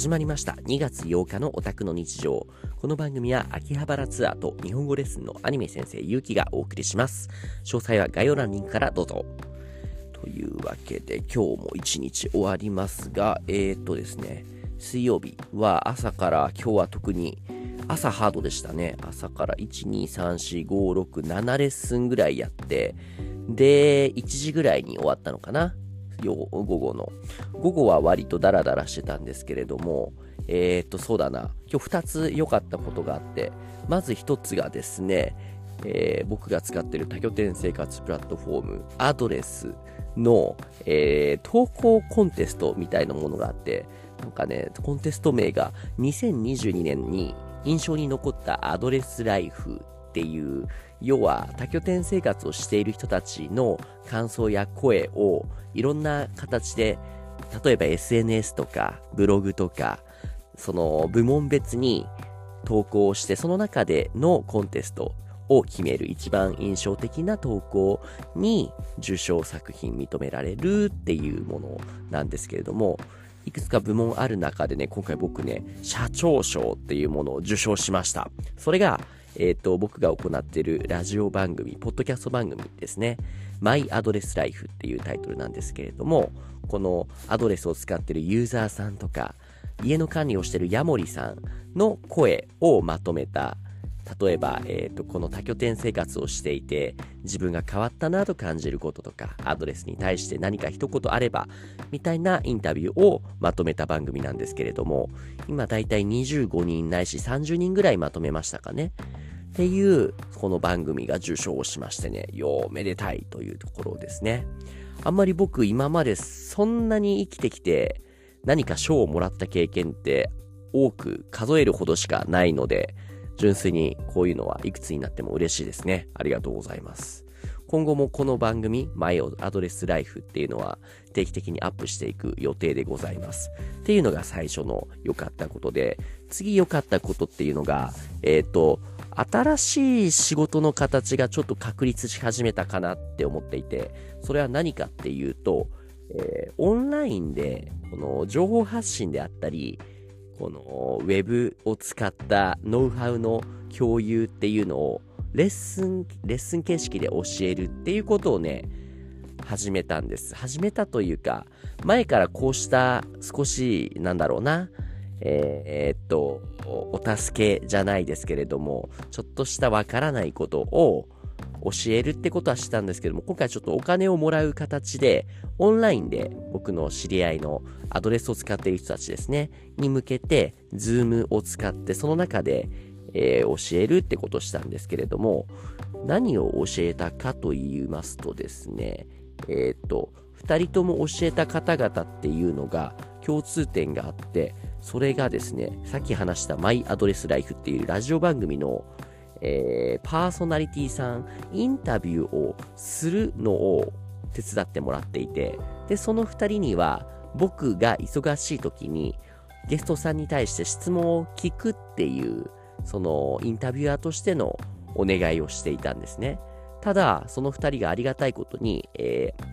始まりました。2月8日のオタクの日常。この番組は秋葉原ツアーと日本語レッスンのアニメ先生ゆうきがお送りします。詳細は概要欄リンクからどうぞ。というわけで今日も一日終わりますがえー、っとですね。水曜日は朝から今日は特に朝ハードでしたね。朝から1234567レッスンぐらいやってで1時ぐらいに終わったのかな。午後の。午後は割とダラダラしてたんですけれども、えー、っと、そうだな。今日2つ良かったことがあって、まず1つがですね、えー、僕が使っている多拠点生活プラットフォーム、アドレスの、えー、投稿コンテストみたいなものがあって、なんかね、コンテスト名が2022年に印象に残ったアドレスライフっていう要は多拠点生活をしている人たちの感想や声をいろんな形で例えば SNS とかブログとかその部門別に投稿してその中でのコンテストを決める一番印象的な投稿に受賞作品認められるっていうものなんですけれどもいくつか部門ある中でね今回僕ね社長賞っていうものを受賞しました。それがえっ、ー、と、僕が行っているラジオ番組、ポッドキャスト番組ですね。マイアドレスライフっていうタイトルなんですけれども、このアドレスを使ってるユーザーさんとか、家の管理をしてるヤモリさんの声をまとめた、例えば、え、ー、と、この多拠点生活をしていて、自分が変わったなと感じることとか、アドレスに対して何か一言あれば、みたいなインタビューをまとめた番組なんですけれども、今だいたい25人ないし30人ぐらいまとめましたかね。っていう、この番組が受賞しましてね、ようめでたいというところですね。あんまり僕今までそんなに生きてきて何か賞をもらった経験って多く数えるほどしかないので、純粋にこういうのはいくつになっても嬉しいですね。ありがとうございます。今後もこの番組、マイアドレスライフっていうのは定期的にアップしていく予定でございます。っていうのが最初の良かったことで、次良かったことっていうのが、えっ、ー、と、新しい仕事の形がちょっと確立し始めたかなって思っていて、それは何かっていうと、えー、オンラインで、この情報発信であったり、このウェブを使ったノウハウの共有っていうのをレッスン、レッスン形式で教えるっていうことをね、始めたんです。始めたというか、前からこうした少し、なんだろうな、えー、っと、お助けじゃないですけれども、ちょっとしたわからないことを教えるってことはしたんですけども、今回ちょっとお金をもらう形で、オンラインで僕の知り合いのアドレスを使っている人たちですね、に向けて、ズームを使って、その中で、えー、教えるってことをしたんですけれども、何を教えたかと言いますとですね、えっ、と、二人とも教えた方々っていうのが共通点があって、それがですね、さっき話したマイアドレスライフっていうラジオ番組の、えー、パーソナリティさん、インタビューをするのを手伝ってもらっていて、で、その二人には僕が忙しい時にゲストさんに対して質問を聞くっていう、そのインタビュアーとしてのお願いをしていたんですね。ただ、その二人がありがたいことに、えー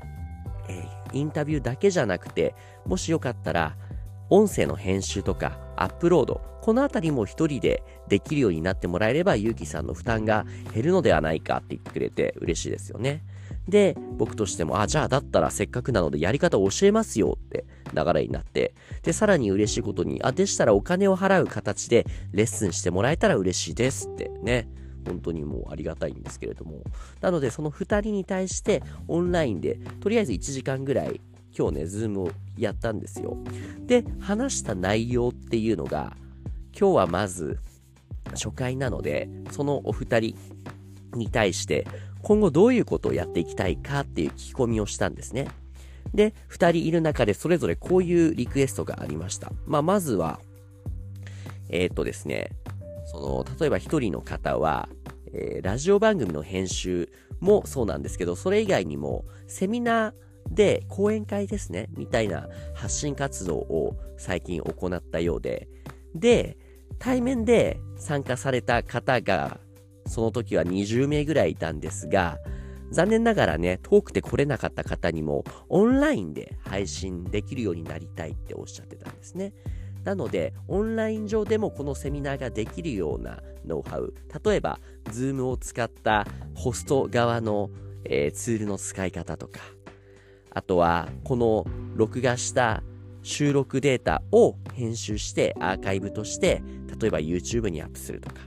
えー、インタビューだけじゃなくて、もしよかったら、音声の編集とかアップロード、このあたりも一人でできるようになってもらえれば、ゆうきさんの負担が減るのではないかって言ってくれて嬉しいですよね。で、僕としても、あ、じゃあだったらせっかくなのでやり方を教えますよって流れになって、で、さらに嬉しいことに、あ、でしたらお金を払う形でレッスンしてもらえたら嬉しいですってね。本当にもうありがたいんですけれども。なので、その2人に対してオンラインで、とりあえず1時間ぐらい今日ね、ズームをやったんですよ。で、話した内容っていうのが、今日はまず初回なので、そのお二人に対して、今後どういうことをやっていきたいかっていう聞き込みをしたんですね。で、二人いる中でそれぞれこういうリクエストがありました。まあ、まずは、えー、っとですね、その、例えば一人の方は、えー、ラジオ番組の編集もそうなんですけど、それ以外にも、セミナー、で、講演会ですね、みたいな発信活動を最近行ったようで、で、対面で参加された方が、その時は20名ぐらいいたんですが、残念ながらね、遠くて来れなかった方にも、オンラインで配信できるようになりたいっておっしゃってたんですね。なので、オンライン上でもこのセミナーができるようなノウハウ。例えば、Zoom を使ったホスト側の、えー、ツールの使い方とか、あとは、この録画した収録データを編集してアーカイブとして、例えば YouTube にアップするとか、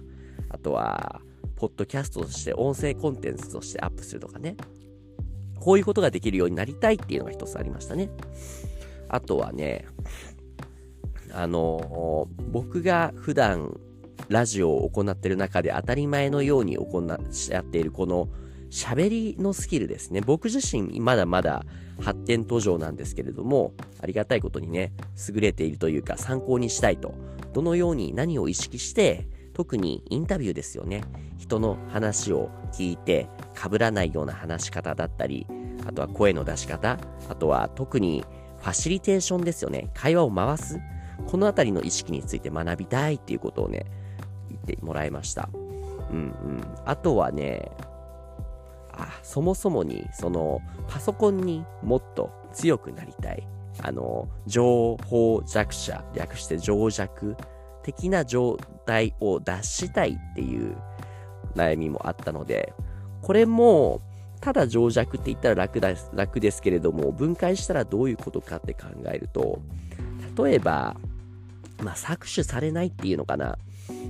あとは、ポッドキャストとして音声コンテンツとしてアップするとかね。こういうことができるようになりたいっていうのが一つありましたね。あとはね、あの、僕が普段ラジオを行っている中で当たり前のように行やっているこの喋りのスキルですね。僕自身まだまだ発展途上なんですけれども、ありがたいことにね、優れているというか参考にしたいと。どのように何を意識して、特にインタビューですよね。人の話を聞いて被らないような話し方だったり、あとは声の出し方、あとは特にファシリテーションですよね。会話を回す。このあたりの意識について学びたいっていうことをね、言ってもらいました。うんうん。あとはね、あ、そもそもに、その、パソコンにもっと強くなりたい。あの、情報弱者、略して情弱的な状態を脱したいっていう悩みもあったので、これも、ただ情弱って言ったら楽だ楽ですけれども、分解したらどういうことかって考えると、例えば、まあ、搾取されないっていうのかな。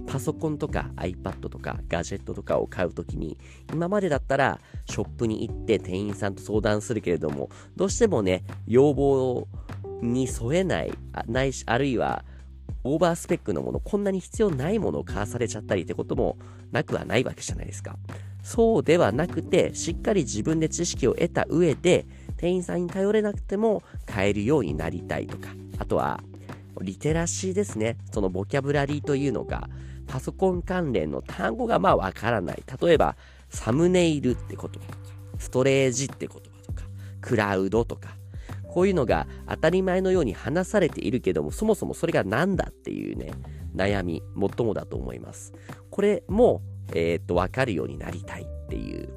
パソコンとか iPad とかガジェットとかを買うときに、今までだったらショップに行って店員さんと相談するけれども、どうしてもね、要望に添えない、あないし、あるいはオーバースペックのもの、こんなに必要ないものを買わされちゃったりってこともなくはないわけじゃないですか。そうではなくて、しっかり自分で知識を得た上で、店員さんに頼れなくても買えるようになりたいとか、あとは、リテラシーですね。そのボキャブラリーというのが、パソコン関連の単語がまあわからない。例えば、サムネイルって言葉とか、ストレージって言葉とか、クラウドとか、こういうのが当たり前のように話されているけども、そもそもそれが何だっていうね、悩み、最もだと思います。これも、えー、っと、わかるようになりたいっていう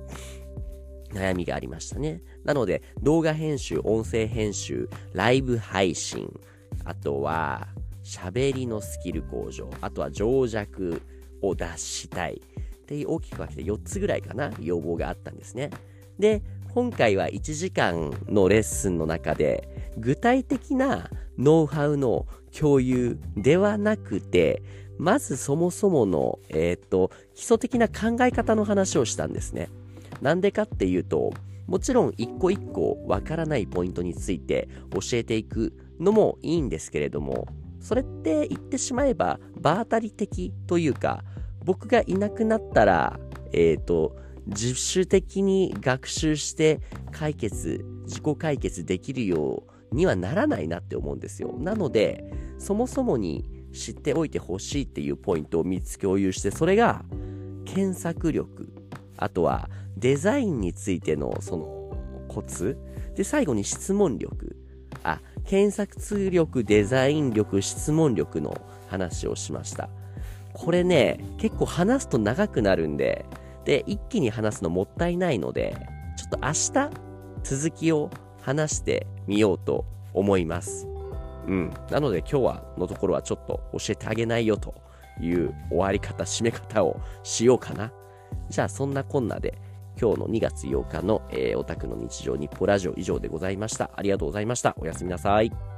悩みがありましたね。なので、動画編集、音声編集、ライブ配信、あとは、喋りのスキル向上、あとは情弱を脱したいっていう大きく分けて4つぐらいかな、要望があったんですね。で、今回は1時間のレッスンの中で、具体的なノウハウの共有ではなくて、まずそもそもの、えっ、と、基礎的な考え方の話をしたんですね。なんでかっていうと、もちろん一個一個わからないポイントについて教えていくのもいいんですけれども、それって言ってしまえば場当たり的というか、僕がいなくなったら、えっ、ー、と、自主的に学習して解決、自己解決できるようにはならないなって思うんですよ。なので、そもそもに知っておいてほしいっていうポイントを3つ共有して、それが検索力、あとはデザインについてのそのコツ、で、最後に質問力。あ、検索通力、デザイン力、質問力の話をしました。これね、結構話すと長くなるんで、で、一気に話すのもったいないので、ちょっと明日、続きを話してみようと思います。うん。なので今日はのところはちょっと教えてあげないよという終わり方、締め方をしようかな。じゃあそんなこんなで今日の2月8日の、えー、オタクの日常日報ラジオ以上でございました。ありがとうございました。おやすみなさい。